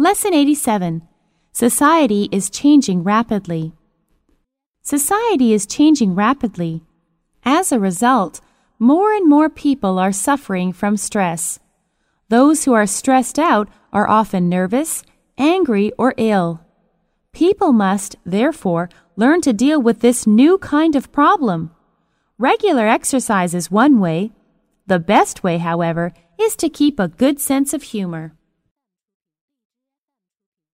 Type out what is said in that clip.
Lesson 87 Society is changing rapidly. Society is changing rapidly. As a result, more and more people are suffering from stress. Those who are stressed out are often nervous, angry, or ill. People must, therefore, learn to deal with this new kind of problem. Regular exercise is one way. The best way, however, is to keep a good sense of humor.